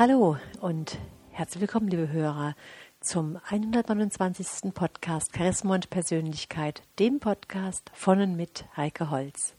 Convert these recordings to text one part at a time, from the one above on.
Hallo und herzlich willkommen, liebe Hörer, zum 129. Podcast Charisma und Persönlichkeit, dem Podcast von und mit Heike Holz.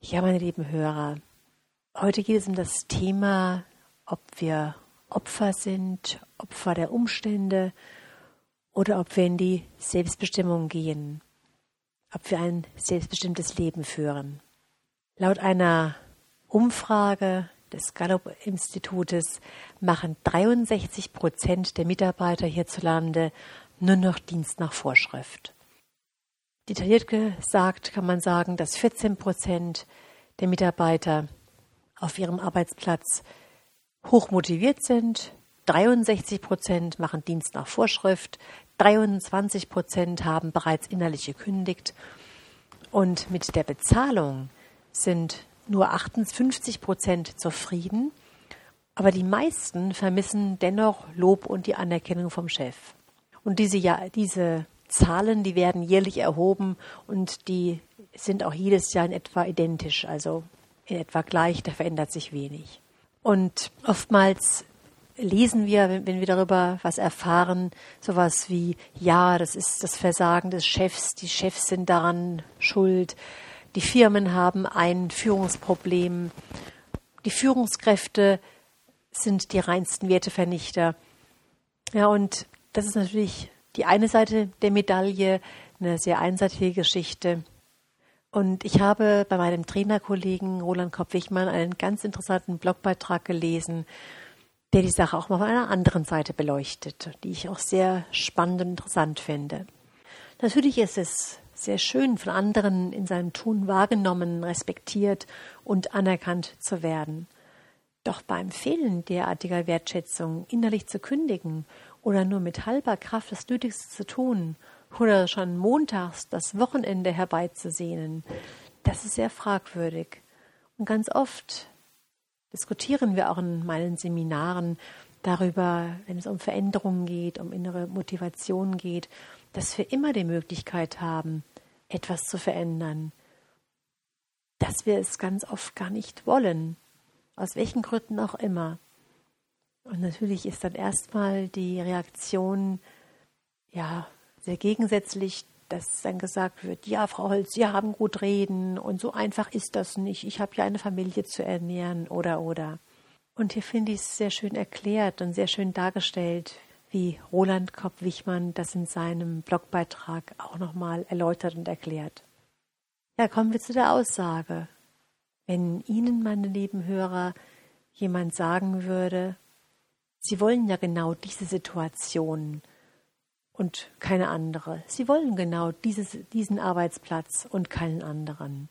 Ja, meine lieben Hörer, heute geht es um das Thema, ob wir Opfer sind, Opfer der Umstände oder ob wir in die Selbstbestimmung gehen, ob wir ein selbstbestimmtes Leben führen. Laut einer Umfrage des Gallup-Institutes machen 63 Prozent der Mitarbeiter hierzulande nur noch Dienst nach Vorschrift. Detailliert gesagt kann man sagen, dass 14 Prozent der Mitarbeiter auf ihrem Arbeitsplatz hoch motiviert sind, 63 Prozent machen Dienst nach Vorschrift, 23 Prozent haben bereits innerlich gekündigt. Und mit der Bezahlung sind nur 58 Prozent zufrieden, aber die meisten vermissen dennoch Lob und die Anerkennung vom Chef. Und diese, ja, diese Zahlen, die werden jährlich erhoben und die sind auch jedes Jahr in etwa identisch, also in etwa gleich, da verändert sich wenig. Und oftmals lesen wir, wenn, wir darüber was erfahren, sowas wie, ja, das ist das Versagen des Chefs, die Chefs sind daran schuld, die Firmen haben ein Führungsproblem. Die Führungskräfte sind die reinsten Wertevernichter. Ja, und das ist natürlich die eine Seite der Medaille, eine sehr einseitige Geschichte. Und ich habe bei meinem Trainerkollegen Roland Kopp-Wichmann einen ganz interessanten Blogbeitrag gelesen, der die Sache auch mal von einer anderen Seite beleuchtet, die ich auch sehr spannend und interessant finde. Natürlich ist es sehr schön von anderen in seinem Tun wahrgenommen, respektiert und anerkannt zu werden. Doch beim Fehlen derartiger Wertschätzung innerlich zu kündigen oder nur mit halber Kraft das Nötigste zu tun oder schon montags das Wochenende herbeizusehnen, das ist sehr fragwürdig. Und ganz oft diskutieren wir auch in meinen Seminaren darüber, wenn es um Veränderungen geht, um innere Motivation geht, dass wir immer die Möglichkeit haben, etwas zu verändern, dass wir es ganz oft gar nicht wollen, aus welchen Gründen auch immer. Und natürlich ist dann erstmal die Reaktion ja sehr gegensätzlich, dass dann gesagt wird, ja, Frau Holz, Sie haben gut reden und so einfach ist das nicht. Ich habe ja eine Familie zu ernähren oder oder. Und hier finde ich es sehr schön erklärt und sehr schön dargestellt, wie Roland Kopp-Wichmann das in seinem Blogbeitrag auch nochmal erläutert und erklärt. Ja, kommen wir zu der Aussage. Wenn Ihnen, meine lieben Hörer, jemand sagen würde, Sie wollen ja genau diese Situation und keine andere. Sie wollen genau dieses, diesen Arbeitsplatz und keinen anderen.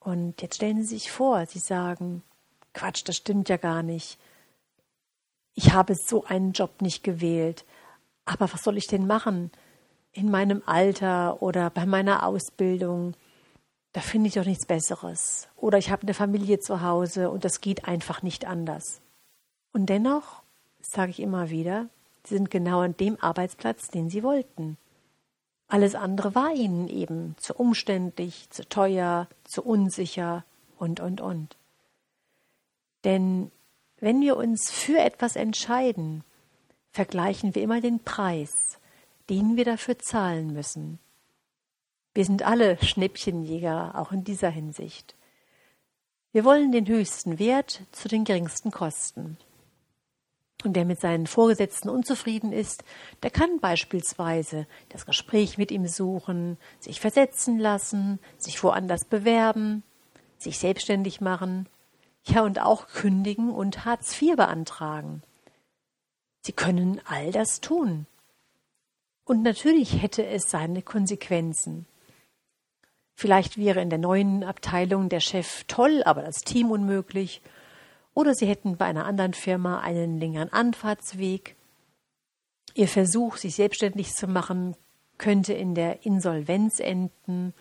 Und jetzt stellen Sie sich vor, Sie sagen, Quatsch, das stimmt ja gar nicht ich habe so einen Job nicht gewählt. Aber was soll ich denn machen? In meinem Alter oder bei meiner Ausbildung, da finde ich doch nichts Besseres. Oder ich habe eine Familie zu Hause und das geht einfach nicht anders. Und dennoch, sage ich immer wieder, sie sind genau an dem Arbeitsplatz, den sie wollten. Alles andere war ihnen eben zu umständlich, zu teuer, zu unsicher und, und, und. Denn wenn wir uns für etwas entscheiden, vergleichen wir immer den Preis, den wir dafür zahlen müssen. Wir sind alle Schnäppchenjäger, auch in dieser Hinsicht. Wir wollen den höchsten Wert zu den geringsten Kosten. Und wer mit seinen Vorgesetzten unzufrieden ist, der kann beispielsweise das Gespräch mit ihm suchen, sich versetzen lassen, sich woanders bewerben, sich selbstständig machen ja, und auch kündigen und Hartz IV beantragen. Sie können all das tun. Und natürlich hätte es seine Konsequenzen. Vielleicht wäre in der neuen Abteilung der Chef toll, aber das Team unmöglich. Oder Sie hätten bei einer anderen Firma einen längeren Anfahrtsweg. Ihr Versuch, sich selbstständig zu machen, könnte in der Insolvenz enden.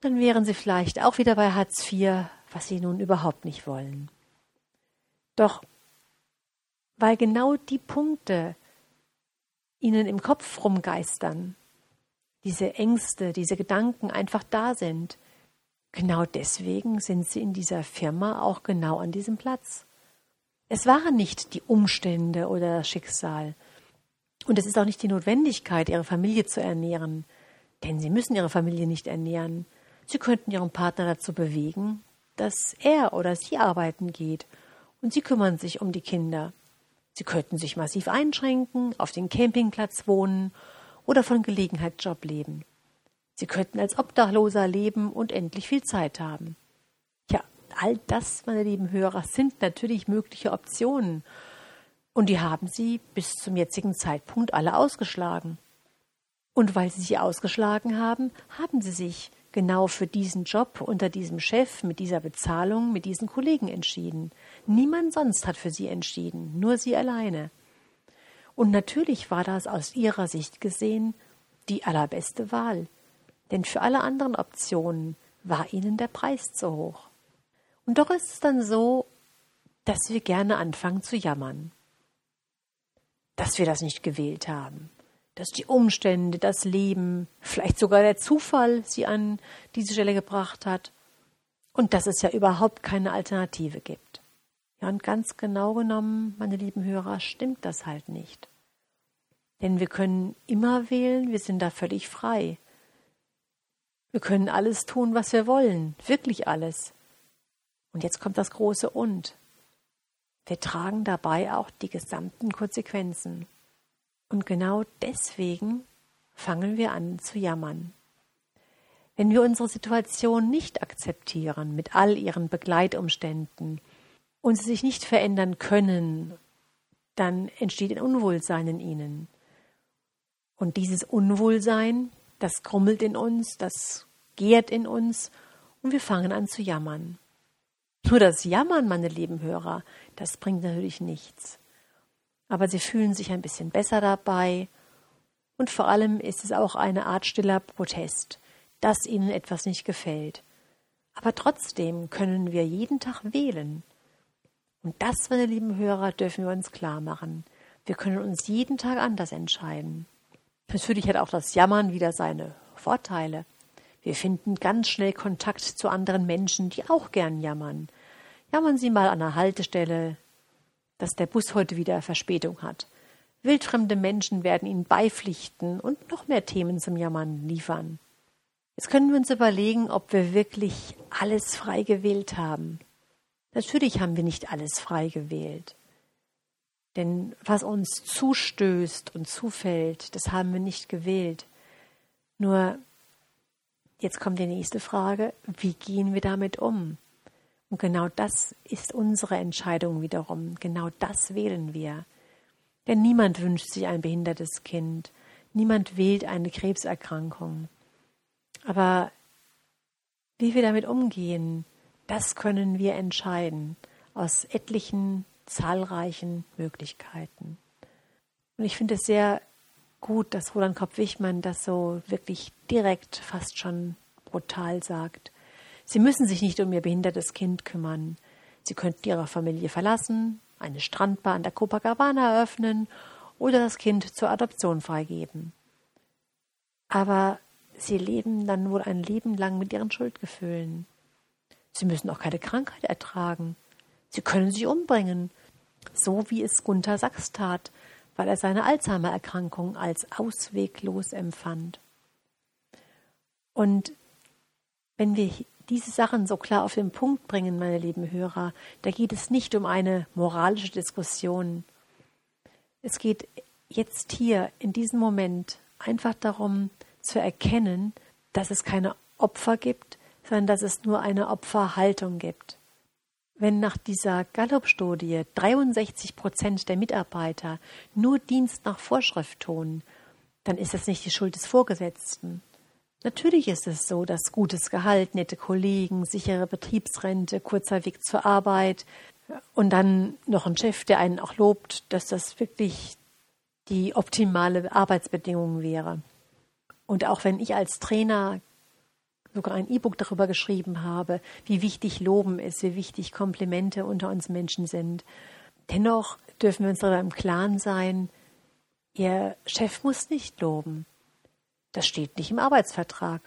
Dann wären Sie vielleicht auch wieder bei Hartz IV, was sie nun überhaupt nicht wollen. Doch weil genau die Punkte ihnen im Kopf rumgeistern, diese Ängste, diese Gedanken einfach da sind, genau deswegen sind sie in dieser Firma auch genau an diesem Platz. Es waren nicht die Umstände oder das Schicksal. Und es ist auch nicht die Notwendigkeit, ihre Familie zu ernähren. Denn sie müssen ihre Familie nicht ernähren. Sie könnten ihren Partner dazu bewegen, dass er oder sie arbeiten geht. Und sie kümmern sich um die Kinder. Sie könnten sich massiv einschränken, auf dem Campingplatz wohnen oder von Gelegenheitsjob leben. Sie könnten als Obdachloser leben und endlich viel Zeit haben. Ja, all das, meine lieben Hörer, sind natürlich mögliche Optionen. Und die haben sie bis zum jetzigen Zeitpunkt alle ausgeschlagen. Und weil sie sie ausgeschlagen haben, haben sie sich genau für diesen Job unter diesem Chef, mit dieser Bezahlung, mit diesen Kollegen entschieden. Niemand sonst hat für sie entschieden, nur sie alleine. Und natürlich war das aus ihrer Sicht gesehen die allerbeste Wahl, denn für alle anderen Optionen war ihnen der Preis zu hoch. Und doch ist es dann so, dass wir gerne anfangen zu jammern, dass wir das nicht gewählt haben, dass die Umstände, das Leben, vielleicht sogar der Zufall sie an diese Stelle gebracht hat und dass es ja überhaupt keine Alternative gibt. Ja, und ganz genau genommen, meine lieben Hörer, stimmt das halt nicht. Denn wir können immer wählen, wir sind da völlig frei. Wir können alles tun, was wir wollen, wirklich alles. Und jetzt kommt das große Und. Wir tragen dabei auch die gesamten Konsequenzen. Und genau deswegen fangen wir an zu jammern. Wenn wir unsere Situation nicht akzeptieren mit all ihren Begleitumständen, und sie sich nicht verändern können, dann entsteht ein Unwohlsein in ihnen. Und dieses Unwohlsein, das krummelt in uns, das gärt in uns und wir fangen an zu jammern. Nur das Jammern, meine lieben Hörer, das bringt natürlich nichts. Aber sie fühlen sich ein bisschen besser dabei und vor allem ist es auch eine Art stiller Protest, dass ihnen etwas nicht gefällt. Aber trotzdem können wir jeden Tag wählen. Und das, meine lieben Hörer, dürfen wir uns klar machen. Wir können uns jeden Tag anders entscheiden. Natürlich hat auch das Jammern wieder seine Vorteile. Wir finden ganz schnell Kontakt zu anderen Menschen, die auch gern jammern. Jammern Sie mal an der Haltestelle, dass der Bus heute wieder Verspätung hat. Wildfremde Menschen werden Ihnen beipflichten und noch mehr Themen zum Jammern liefern. Jetzt können wir uns überlegen, ob wir wirklich alles frei gewählt haben. Natürlich haben wir nicht alles frei gewählt. Denn was uns zustößt und zufällt, das haben wir nicht gewählt. Nur, jetzt kommt die nächste Frage, wie gehen wir damit um? Und genau das ist unsere Entscheidung wiederum. Genau das wählen wir. Denn niemand wünscht sich ein behindertes Kind. Niemand wählt eine Krebserkrankung. Aber wie wir damit umgehen, das können wir entscheiden aus etlichen, zahlreichen Möglichkeiten. Und ich finde es sehr gut, dass Roland Kopp-Wichmann das so wirklich direkt, fast schon brutal sagt. Sie müssen sich nicht um ihr behindertes Kind kümmern. Sie könnten ihre Familie verlassen, eine Strandbar an der Copacabana eröffnen oder das Kind zur Adoption freigeben. Aber sie leben dann wohl ein Leben lang mit ihren Schuldgefühlen. Sie müssen auch keine Krankheit ertragen. Sie können sich umbringen, so wie es Gunther Sachs tat, weil er seine Alzheimer-Erkrankung als ausweglos empfand. Und wenn wir diese Sachen so klar auf den Punkt bringen, meine lieben Hörer, da geht es nicht um eine moralische Diskussion. Es geht jetzt hier in diesem Moment einfach darum zu erkennen, dass es keine Opfer gibt, sondern dass es nur eine Opferhaltung gibt. Wenn nach dieser Gallup-Studie 63 Prozent der Mitarbeiter nur Dienst nach Vorschrift tun, dann ist das nicht die Schuld des Vorgesetzten. Natürlich ist es so, dass gutes Gehalt, nette Kollegen, sichere Betriebsrente, kurzer Weg zur Arbeit und dann noch ein Chef, der einen auch lobt, dass das wirklich die optimale Arbeitsbedingung wäre. Und auch wenn ich als Trainer sogar ein E-Book darüber geschrieben habe, wie wichtig Loben ist, wie wichtig Komplimente unter uns Menschen sind. Dennoch dürfen wir uns darüber im Klaren sein, Ihr Chef muss nicht loben. Das steht nicht im Arbeitsvertrag.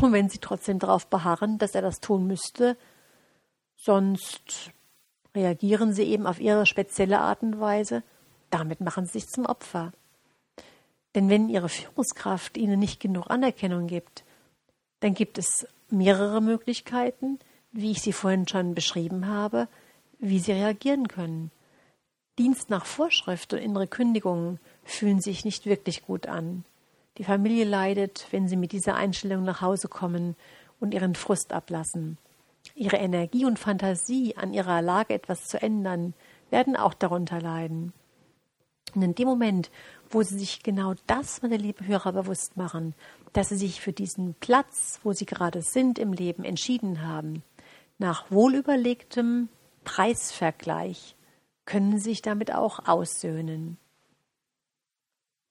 Und wenn Sie trotzdem darauf beharren, dass er das tun müsste, sonst reagieren sie eben auf ihre spezielle Art und Weise. Damit machen sie sich zum Opfer. Denn wenn ihre Führungskraft ihnen nicht genug Anerkennung gibt, dann gibt es mehrere Möglichkeiten, wie ich sie vorhin schon beschrieben habe, wie sie reagieren können. Dienst nach Vorschrift und innere Kündigungen fühlen sich nicht wirklich gut an. Die Familie leidet, wenn sie mit dieser Einstellung nach Hause kommen und ihren Frust ablassen. Ihre Energie und Fantasie, an ihrer Lage etwas zu ändern, werden auch darunter leiden. Und in dem Moment, wo sie sich genau das, meine lieben Hörer, bewusst machen, dass sie sich für diesen Platz, wo sie gerade sind im Leben, entschieden haben, nach wohlüberlegtem Preisvergleich, können sie sich damit auch aussöhnen.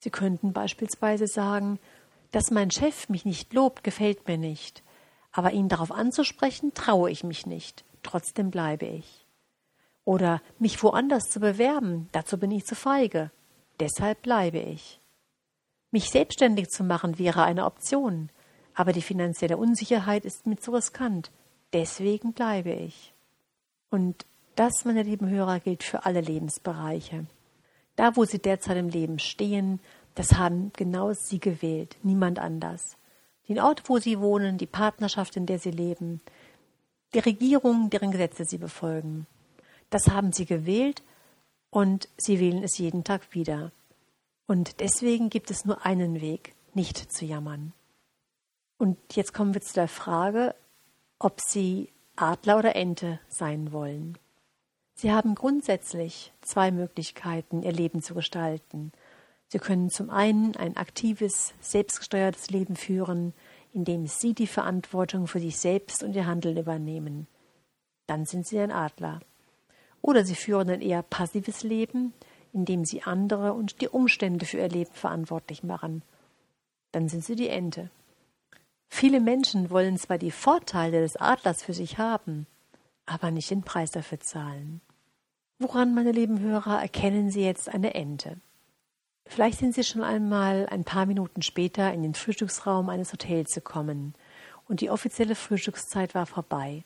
Sie könnten beispielsweise sagen, dass mein Chef mich nicht lobt, gefällt mir nicht, aber ihn darauf anzusprechen, traue ich mich nicht, trotzdem bleibe ich. Oder mich woanders zu bewerben, dazu bin ich zu feige, deshalb bleibe ich. Mich selbstständig zu machen wäre eine Option, aber die finanzielle Unsicherheit ist mir zu riskant, deswegen bleibe ich. Und das, meine lieben Hörer, gilt für alle Lebensbereiche. Da, wo Sie derzeit im Leben stehen, das haben genau Sie gewählt, niemand anders. Den Ort, wo Sie wohnen, die Partnerschaft, in der Sie leben, die Regierung, deren Gesetze Sie befolgen. Das haben Sie gewählt und Sie wählen es jeden Tag wieder. Und deswegen gibt es nur einen Weg, nicht zu jammern. Und jetzt kommen wir zu der Frage, ob Sie Adler oder Ente sein wollen. Sie haben grundsätzlich zwei Möglichkeiten, Ihr Leben zu gestalten. Sie können zum einen ein aktives, selbstgesteuertes Leben führen, in dem Sie die Verantwortung für sich selbst und Ihr Handeln übernehmen. Dann sind Sie ein Adler. Oder Sie führen ein eher passives Leben, in dem Sie andere und die Umstände für Ihr Leben verantwortlich machen. Dann sind Sie die Ente. Viele Menschen wollen zwar die Vorteile des Adlers für sich haben, aber nicht den Preis dafür zahlen. Woran, meine lieben Hörer, erkennen Sie jetzt eine Ente? Vielleicht sind Sie schon einmal ein paar Minuten später in den Frühstücksraum eines Hotels gekommen und die offizielle Frühstückszeit war vorbei.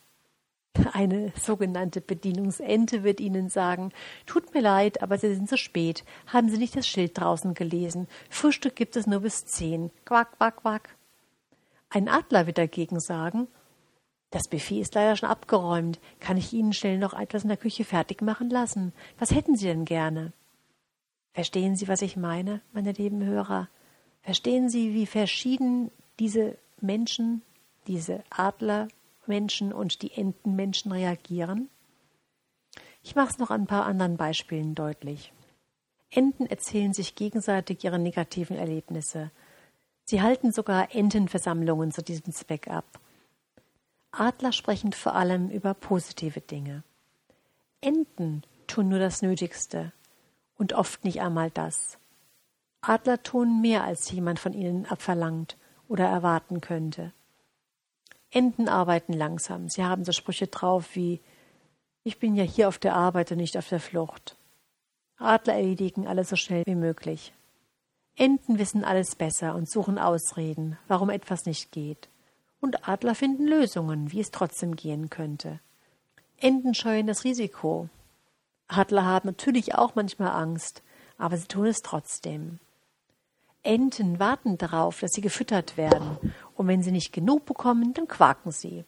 Eine sogenannte Bedienungsente wird Ihnen sagen, tut mir leid, aber Sie sind zu spät. Haben Sie nicht das Schild draußen gelesen? Frühstück gibt es nur bis zehn. Quack, quack, quack. Ein Adler wird dagegen sagen, das Buffet ist leider schon abgeräumt. Kann ich Ihnen schnell noch etwas in der Küche fertig machen lassen? Was hätten Sie denn gerne? Verstehen Sie, was ich meine, meine lieben Hörer? Verstehen Sie, wie verschieden diese Menschen, diese Adlermenschen und die Entenmenschen reagieren? Ich mache es noch an ein paar anderen Beispielen deutlich. Enten erzählen sich gegenseitig ihre negativen Erlebnisse. Sie halten sogar Entenversammlungen zu diesem Zweck ab. Adler sprechen vor allem über positive Dinge. Enten tun nur das Nötigste, und oft nicht einmal das. Adler tun mehr, als jemand von ihnen abverlangt oder erwarten könnte. Enten arbeiten langsam. Sie haben so Sprüche drauf wie Ich bin ja hier auf der Arbeit und nicht auf der Flucht. Adler erledigen alles so schnell wie möglich. Enten wissen alles besser und suchen Ausreden, warum etwas nicht geht. Und Adler finden Lösungen, wie es trotzdem gehen könnte. Enten scheuen das Risiko, Adler haben natürlich auch manchmal Angst, aber sie tun es trotzdem. Enten warten darauf, dass sie gefüttert werden, und wenn sie nicht genug bekommen, dann quaken sie.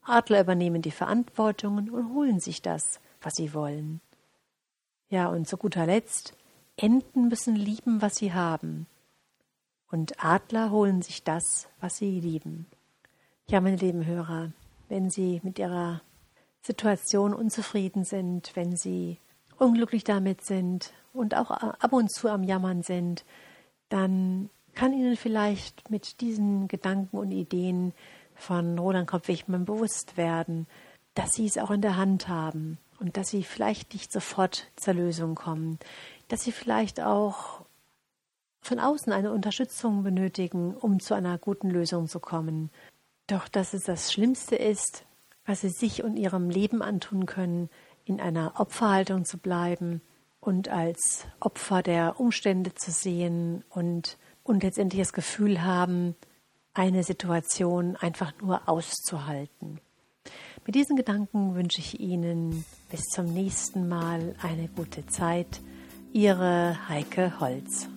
Adler übernehmen die Verantwortung und holen sich das, was sie wollen. Ja, und zu guter Letzt, Enten müssen lieben, was sie haben. Und Adler holen sich das, was sie lieben. Ja, meine lieben Hörer, wenn Sie mit Ihrer Situation unzufrieden sind, wenn sie unglücklich damit sind und auch ab und zu am Jammern sind, dann kann Ihnen vielleicht mit diesen Gedanken und Ideen von Roland Kopp-Wichmann bewusst werden, dass Sie es auch in der Hand haben und dass Sie vielleicht nicht sofort zur Lösung kommen, dass Sie vielleicht auch von außen eine Unterstützung benötigen, um zu einer guten Lösung zu kommen. Doch dass es das Schlimmste ist, was sie sich und ihrem Leben antun können, in einer Opferhaltung zu bleiben und als Opfer der Umstände zu sehen und, und letztendlich das Gefühl haben, eine Situation einfach nur auszuhalten. Mit diesen Gedanken wünsche ich Ihnen bis zum nächsten Mal eine gute Zeit. Ihre Heike Holz.